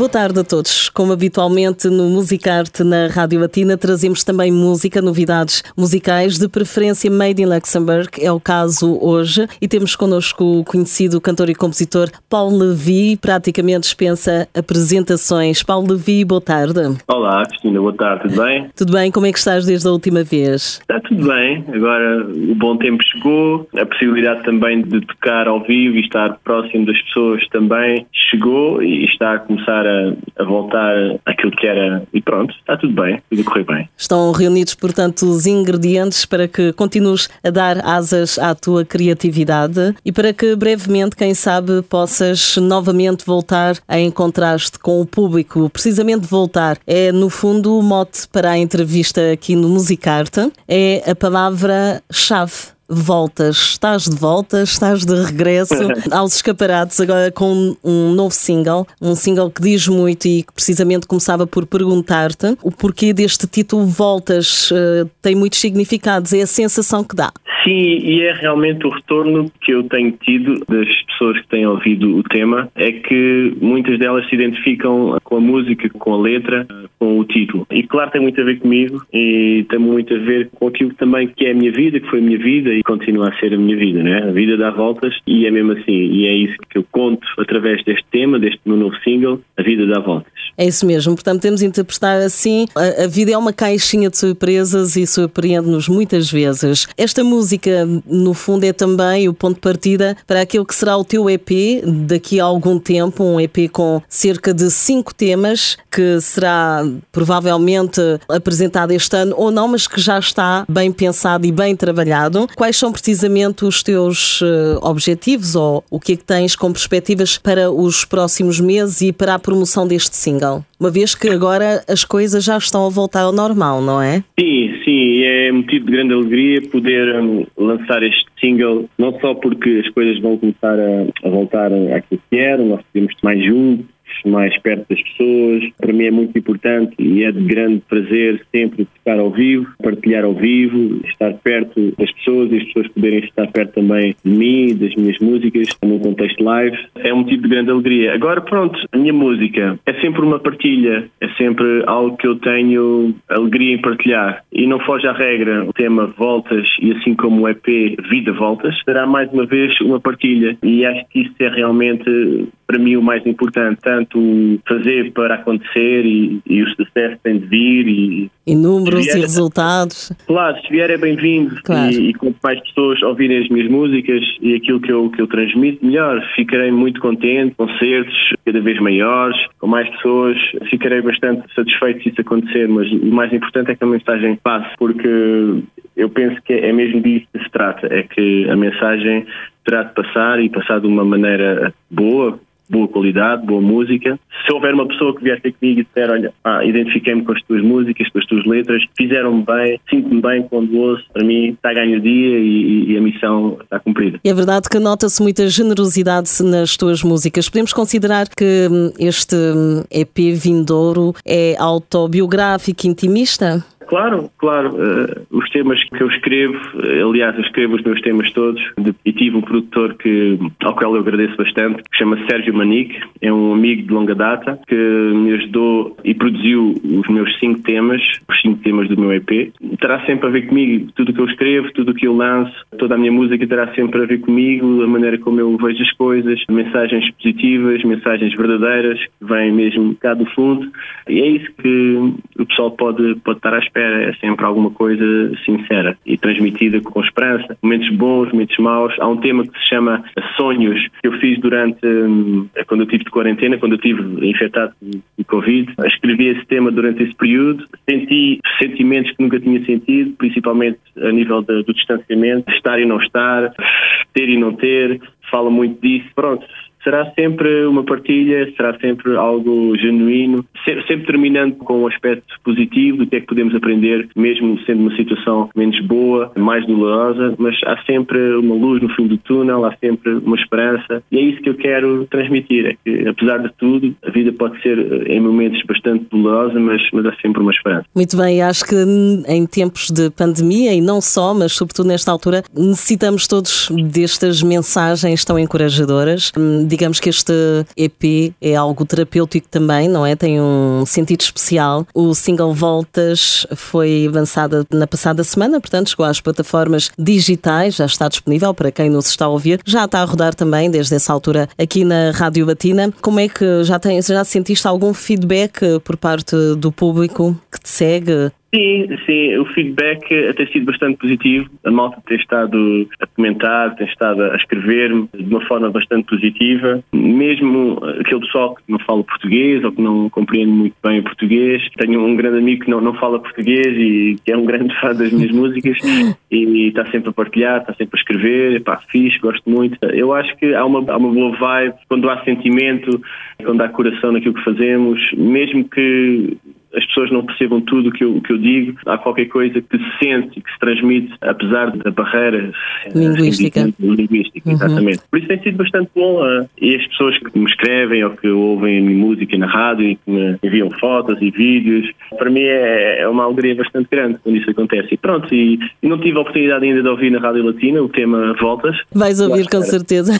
Boa tarde a todos. Como habitualmente no Musicarte na Rádio Latina, trazemos também música, novidades musicais, de preferência made in Luxembourg, é o caso hoje. E temos connosco o conhecido cantor e compositor Paulo Levi, praticamente dispensa apresentações. Paulo Levi, boa tarde. Olá, Cristina, boa tarde, tudo bem? Tudo bem, como é que estás desde a última vez? Está tudo bem, agora o bom tempo chegou, a possibilidade também de tocar ao vivo e estar próximo das pessoas também chegou e está a começar a, a voltar àquilo que era e pronto, está tudo bem, tudo a correr bem. Estão reunidos, portanto, os ingredientes para que continues a dar asas à tua criatividade e para que brevemente, quem sabe, possas novamente voltar a encontrar-te com o público. Precisamente voltar é, no fundo, o mote para a entrevista aqui no Musicarte, é a palavra-chave voltas, estás de volta, estás de regresso aos escaparates agora com um novo single, um single que diz muito e que precisamente começava por perguntar-te o porquê deste título Voltas, uh, tem muitos significados, é a sensação que dá. Sim, e é realmente o retorno que eu tenho tido das pessoas que têm ouvido o tema, é que muitas delas se identificam com a música, com a letra, com o título. E claro, tem muito a ver comigo e tem muito a ver com aquilo também que é a minha vida, que foi a minha vida e continua a ser a minha vida, né? A vida dá voltas e é mesmo assim. E é isso que eu conto através deste tema, deste meu novo single, A Vida dá Voltas. É isso mesmo, portanto temos de interpretar assim. A, a vida é uma caixinha de surpresas e surpreende-nos muitas vezes. Esta música, no fundo, é também o ponto de partida para aquilo que será o teu EP daqui a algum tempo, um EP com cerca de cinco temas que será provavelmente apresentado este ano ou não, mas que já está bem pensado e bem trabalhado. Quais são precisamente os teus uh, objetivos ou o que é que tens com perspectivas para os próximos meses e para a promoção deste single? Uma vez que agora as coisas já estão a voltar ao normal, não é? Sim, sim, é motivo de grande alegria poder um, lançar este single, não só porque as coisas vão começar a, a voltar àquilo que eram, nós estar mais juntos, mais perto das pessoas. Para mim é muito importante e é de grande prazer sempre estar ao vivo, partilhar ao vivo, estar perto das pessoas e as pessoas poderem estar perto também de mim, das minhas músicas, num contexto live. É um motivo de grande alegria. Agora, pronto, a minha música é sempre uma partilha, é sempre algo que eu tenho alegria em partilhar e não foge à regra. O tema Voltas e assim como o EP Vida Voltas será mais uma vez uma partilha e acho que isso é realmente para mim o mais importante, tanto fazer para acontecer e, e o sucesso tem de vir e, e números vier, e resultados. Claro, se vier é bem-vindo claro. e, e quanto mais pessoas ouvirem as minhas músicas e aquilo que eu, que eu transmito, melhor. Ficarei muito contente, concertos cada vez maiores, com mais pessoas, ficarei bastante satisfeito se isso acontecer, mas o mais importante é que a mensagem passe, porque eu penso que é mesmo disso que se trata, é que a mensagem terá de passar e passar de uma maneira boa, boa qualidade, boa música. Se houver uma pessoa que vier ter comigo e disser, olha, ah, identifiquei-me com as tuas músicas, com as tuas letras, fizeram-me bem, sinto-me bem quando ouço, para mim está a ganho o dia e, e, a missão está cumprida. É verdade que nota-se muita generosidade nas tuas músicas. Podemos considerar que hum, este hum, EP vindouro é autobiográfico, intimista? Claro, claro. Uh, os temas que eu escrevo, aliás, eu escrevo os meus temas todos, e tive um produtor que, ao qual eu agradeço bastante, que chama Sérgio Manique, é um amigo de longa data, que me ajudou e produziu os meus cinco temas, os cinco temas do meu EP. Terá sempre a ver comigo, tudo o que eu escrevo, tudo o que eu lanço, toda a minha música terá sempre a ver comigo, a maneira como eu vejo as coisas, mensagens positivas, mensagens verdadeiras, que vêm mesmo cá do fundo, e é isso que o pessoal pode, pode estar à espera espera, é sempre alguma coisa sincera e transmitida com esperança. Momentos bons, momentos maus. Há um tema que se chama Sonhos, que eu fiz durante, hum, quando eu tive de quarentena, quando eu tive infectado de Covid. Escrevi esse tema durante esse período. Senti sentimentos que nunca tinha sentido, principalmente a nível do distanciamento, estar e não estar, ter e não ter. Fala muito disso. Pronto, será sempre uma partilha, será sempre algo genuíno, sempre terminando com um aspecto positivo do que é que podemos aprender, mesmo sendo uma situação menos boa, mais dolorosa, mas há sempre uma luz no fim do túnel, há sempre uma esperança e é isso que eu quero transmitir, é que apesar de tudo, a vida pode ser eh, em momentos bastante dolorosa, mas, mas há sempre uma esperança. Muito bem, acho que em tempos de pandemia e não só, mas sobretudo nesta altura, necessitamos todos destas mensagens tão encorajadoras. Digamos que este EP é algo terapêutico também, não é? Tem um sentido especial. O single Voltas foi lançado na passada semana, portanto, chegou às plataformas digitais, já está disponível para quem nos está a ouvir. Já está a rodar também desde essa altura aqui na Rádio Latina. Como é que já, tem, já sentiste algum feedback por parte do público que te segue? Sim, sim, o feedback tem sido bastante positivo. A malta tem estado a comentar, tem estado a escrever-me de uma forma bastante positiva. Mesmo aquele pessoal que não fala português ou que não compreende muito bem o português. Tenho um grande amigo que não, não fala português e que é um grande fã das minhas músicas e está sempre a partilhar, está sempre a escrever. Pá, fixe, gosto muito. Eu acho que há uma, há uma boa vibe quando há sentimento, quando há coração naquilo que fazemos, mesmo que as pessoas não percebam tudo o que eu, que eu digo, há qualquer coisa que se sente e que se transmite, apesar da barreira linguística. linguística uhum. Exatamente. Por isso tem sido bastante bom. Uh, e as pessoas que me escrevem ou que ouvem a minha música na rádio e que me enviam fotos e vídeos, para mim é, é uma alegria bastante grande quando isso acontece. E pronto, e, e, não tive a oportunidade ainda de ouvir na Rádio Latina o tema Voltas. Vais ouvir com certeza.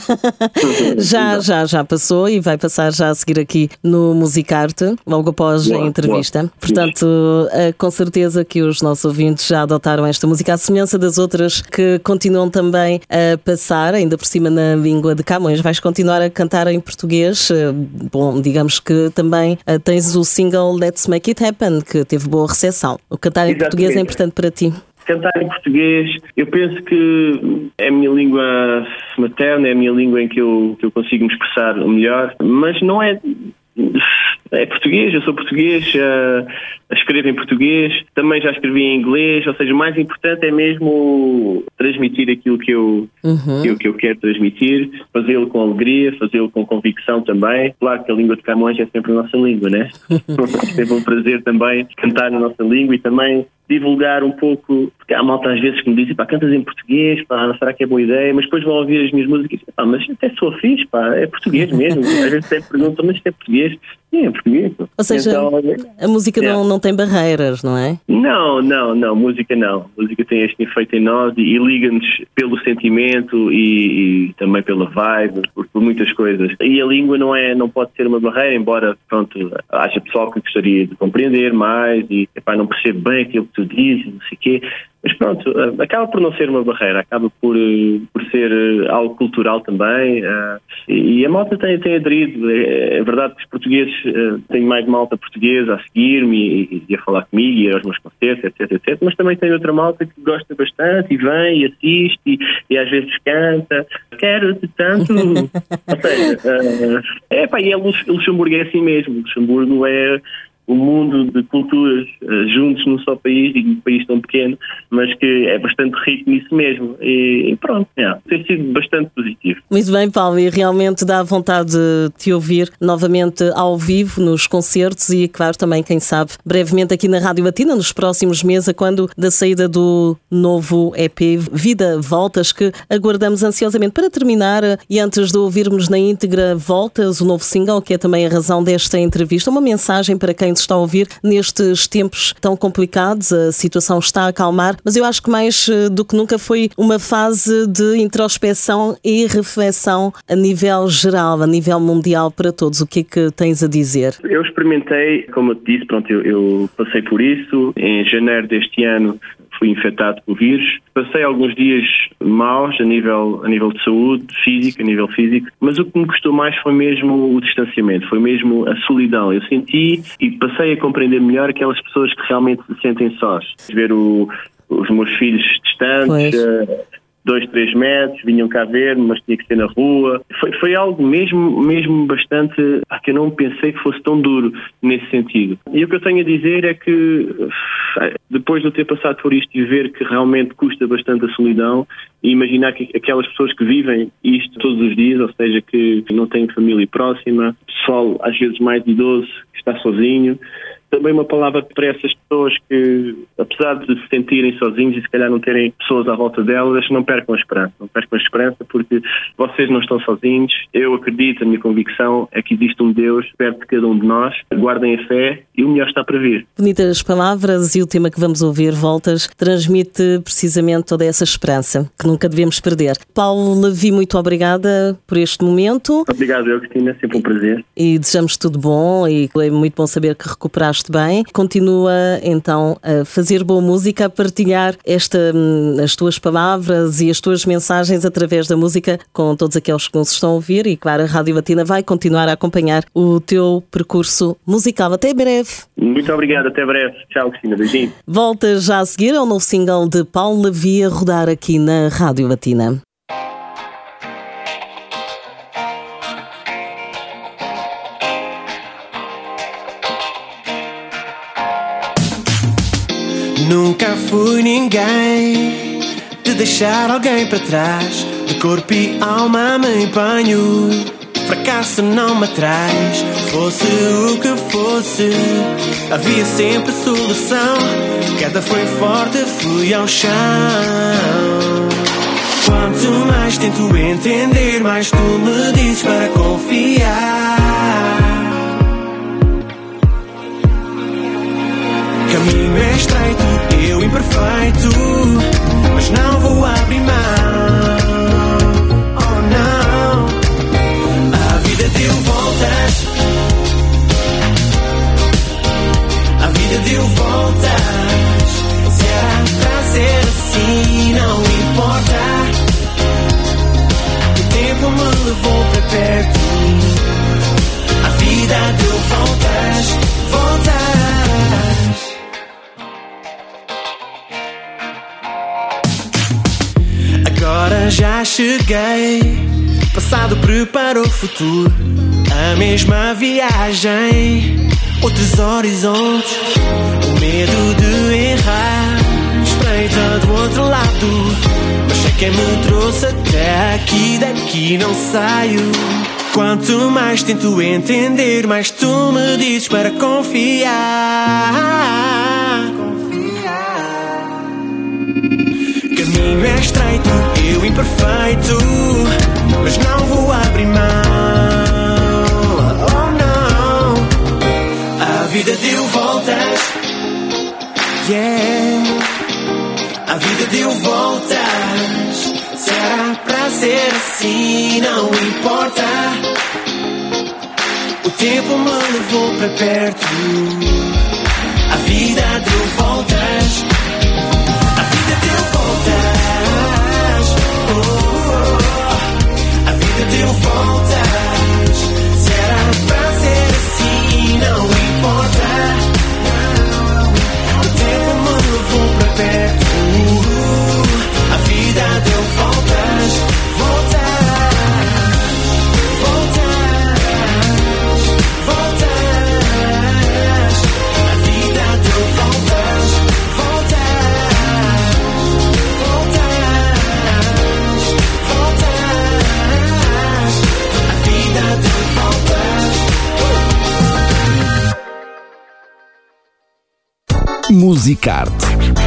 já, já, já passou e vai passar já a seguir aqui no Musicarte, logo após boa, a entrevista. Boa. Portanto, eh, com certeza que os nossos ouvintes já adotaram esta música, à semelhança das outras que continuam também a passar, ainda por cima na língua de Camões. Vais continuar a cantar em português? Eh, bom, digamos que também eh, tens o single Let's Make It Happen, que teve boa recepção. O cantar em Exatamente. português é importante para ti cantar em português, eu penso que é a minha língua materna, é a minha língua em que eu, que eu consigo me expressar melhor, mas não é é português, eu sou português, uh, escrevo em português, também já escrevi em inglês, ou seja, o mais importante é mesmo transmitir aquilo que eu, uhum. que, eu que eu quero transmitir, fazê-lo com alegria, fazê-lo com convicção também. Claro que a língua de Camões é sempre a nossa língua, né? é sempre um prazer também cantar na nossa língua e também divulgar um pouco, porque há malta às vezes que me dizem, pá, cantas em português, pá, será que é boa ideia? Mas depois vão ouvir as minhas músicas e dizem, pá, mas até sou fixe, pá, é português mesmo. às vezes até perguntam, mas isto é português? Sim, é português. Ou seja, então, a música não, não tem barreiras, não é? Não, não, não, música não. Música tem este efeito em nós e, e liga-nos pelo sentimento e, e, também pela vibe, por, por, muitas coisas. E a língua não é, não pode ser uma barreira, embora, pronto, haja pessoal que gostaria de compreender mais e, epá, não percebe bem aquilo que tu dizes, não sei o quê. Mas pronto, eh, acaba por não ser uma barreira, acaba por, eh, por ser eh, algo cultural também. E a malta tem, tem aderido. É, é verdade que os portugueses têm mais malta portuguesa a seguir-me e, a falar comigo e aos meus concertos, etc, etc. Mas também tem outra malta que gosta bastante e vem e assiste e, e às vezes canta. Quero-te tanto. Ou seja, é pá, e é Luxemburgo é assim mesmo. Luxemburgo é o mundo de culturas uh, juntos num só país, e um país tão pequeno, mas que é bastante rico nisso mesmo. E pronto, é, tem sido bastante positivo. Muito bem, Paulo, e realmente dá vontade de te ouvir novamente ao vivo nos concertos e, claro, também, quem sabe, brevemente aqui na Rádio Latina, nos próximos meses, quando da saída do novo EP Vida Voltas, que aguardamos ansiosamente. Para terminar, e antes de ouvirmos na íntegra Voltas, o novo single, que é também a razão desta entrevista, uma mensagem para quem está a ouvir nestes tempos tão complicados. A situação está a acalmar, mas eu acho que mais eh, do que nunca foi uma fase de introspeção e reflexão a nível geral, a nível mundial para todos. O que é que tens a dizer? Eu experimentei, como eu te disse, pronto, eu, eu passei por isso. Em janeiro deste ano fui infectado com o vírus. Passei alguns dias maus a nível, a nível de saúde, física, a nível físico, mas o que me custou mais foi mesmo o distanciamento, foi mesmo a solidão. Eu senti e passei a compreender melhor aquelas pessoas que realmente se sentem sós. Ver o, os meus filhos distantes, dois, três metros, vinham cá ver mas tinha que ser na rua. Foi, foi algo mesmo, mesmo bastante, que eu não pensei que fosse tão duro nesse sentido. E o que eu tenho a dizer é que depois de eu ter passado por isto e ver que realmente custa bastante a solidão, e imaginar que aquelas pessoas que vivem isto todos os dias, ou seja, que não têm família próxima, pessoal às vezes mais idoso que está sozinho, também uma palavra para essas pessoas que, apesar de se sentirem sozinhos e se calhar não terem pessoas à volta delas, não percam a esperança. Não percam a esperança porque vocês não estão sozinhos. Eu acredito, a minha convicção é que existe um Deus perto de cada um de nós. Guardem a fé e o melhor está para vir. Bonitas palavras e o tema que vamos ouvir, Voltas, transmite precisamente toda essa esperança que nunca devemos perder. Paulo Levi, muito obrigada por este momento. Obrigado, eu, Cristina. Sempre um prazer. E desejamos tudo bom e é muito bom saber que recuperaste fizeste bem. Continua então a fazer boa música, a partilhar esta, hum, as tuas palavras e as tuas mensagens através da música com todos aqueles que nos estão a ouvir. E claro, a Rádio Latina vai continuar a acompanhar o teu percurso musical. Até breve. Muito obrigado, até breve. Tchau, Cristina. Beijinho. Volta já a seguir ao novo single de Paulo Lavia rodar aqui na Rádio Latina. Nunca fui ninguém de deixar alguém para trás. De corpo e alma me empenho. Fracasso não me traz. Fosse o que fosse, havia sempre solução. Queda foi forte, fui ao chão. Quanto mais tento entender, mais tu me dizes para confiar. Caminho é estreito, eu imperfeito, mas não vou abrir mão. Agora já cheguei. Passado prepara o futuro. A mesma viagem. Outros horizontes. O medo de errar. Espreita do outro lado. Mas sei quem me trouxe até aqui. Daqui não saio. Quanto mais tento entender, mais tu me dizes para confiar. Imperfeito, mas não vou abrir mão. Oh não, a vida deu voltas. Yeah, a vida deu voltas. Será pra ser assim, não importa. O tempo me levou para perto. A vida deu voltas. Musicarte.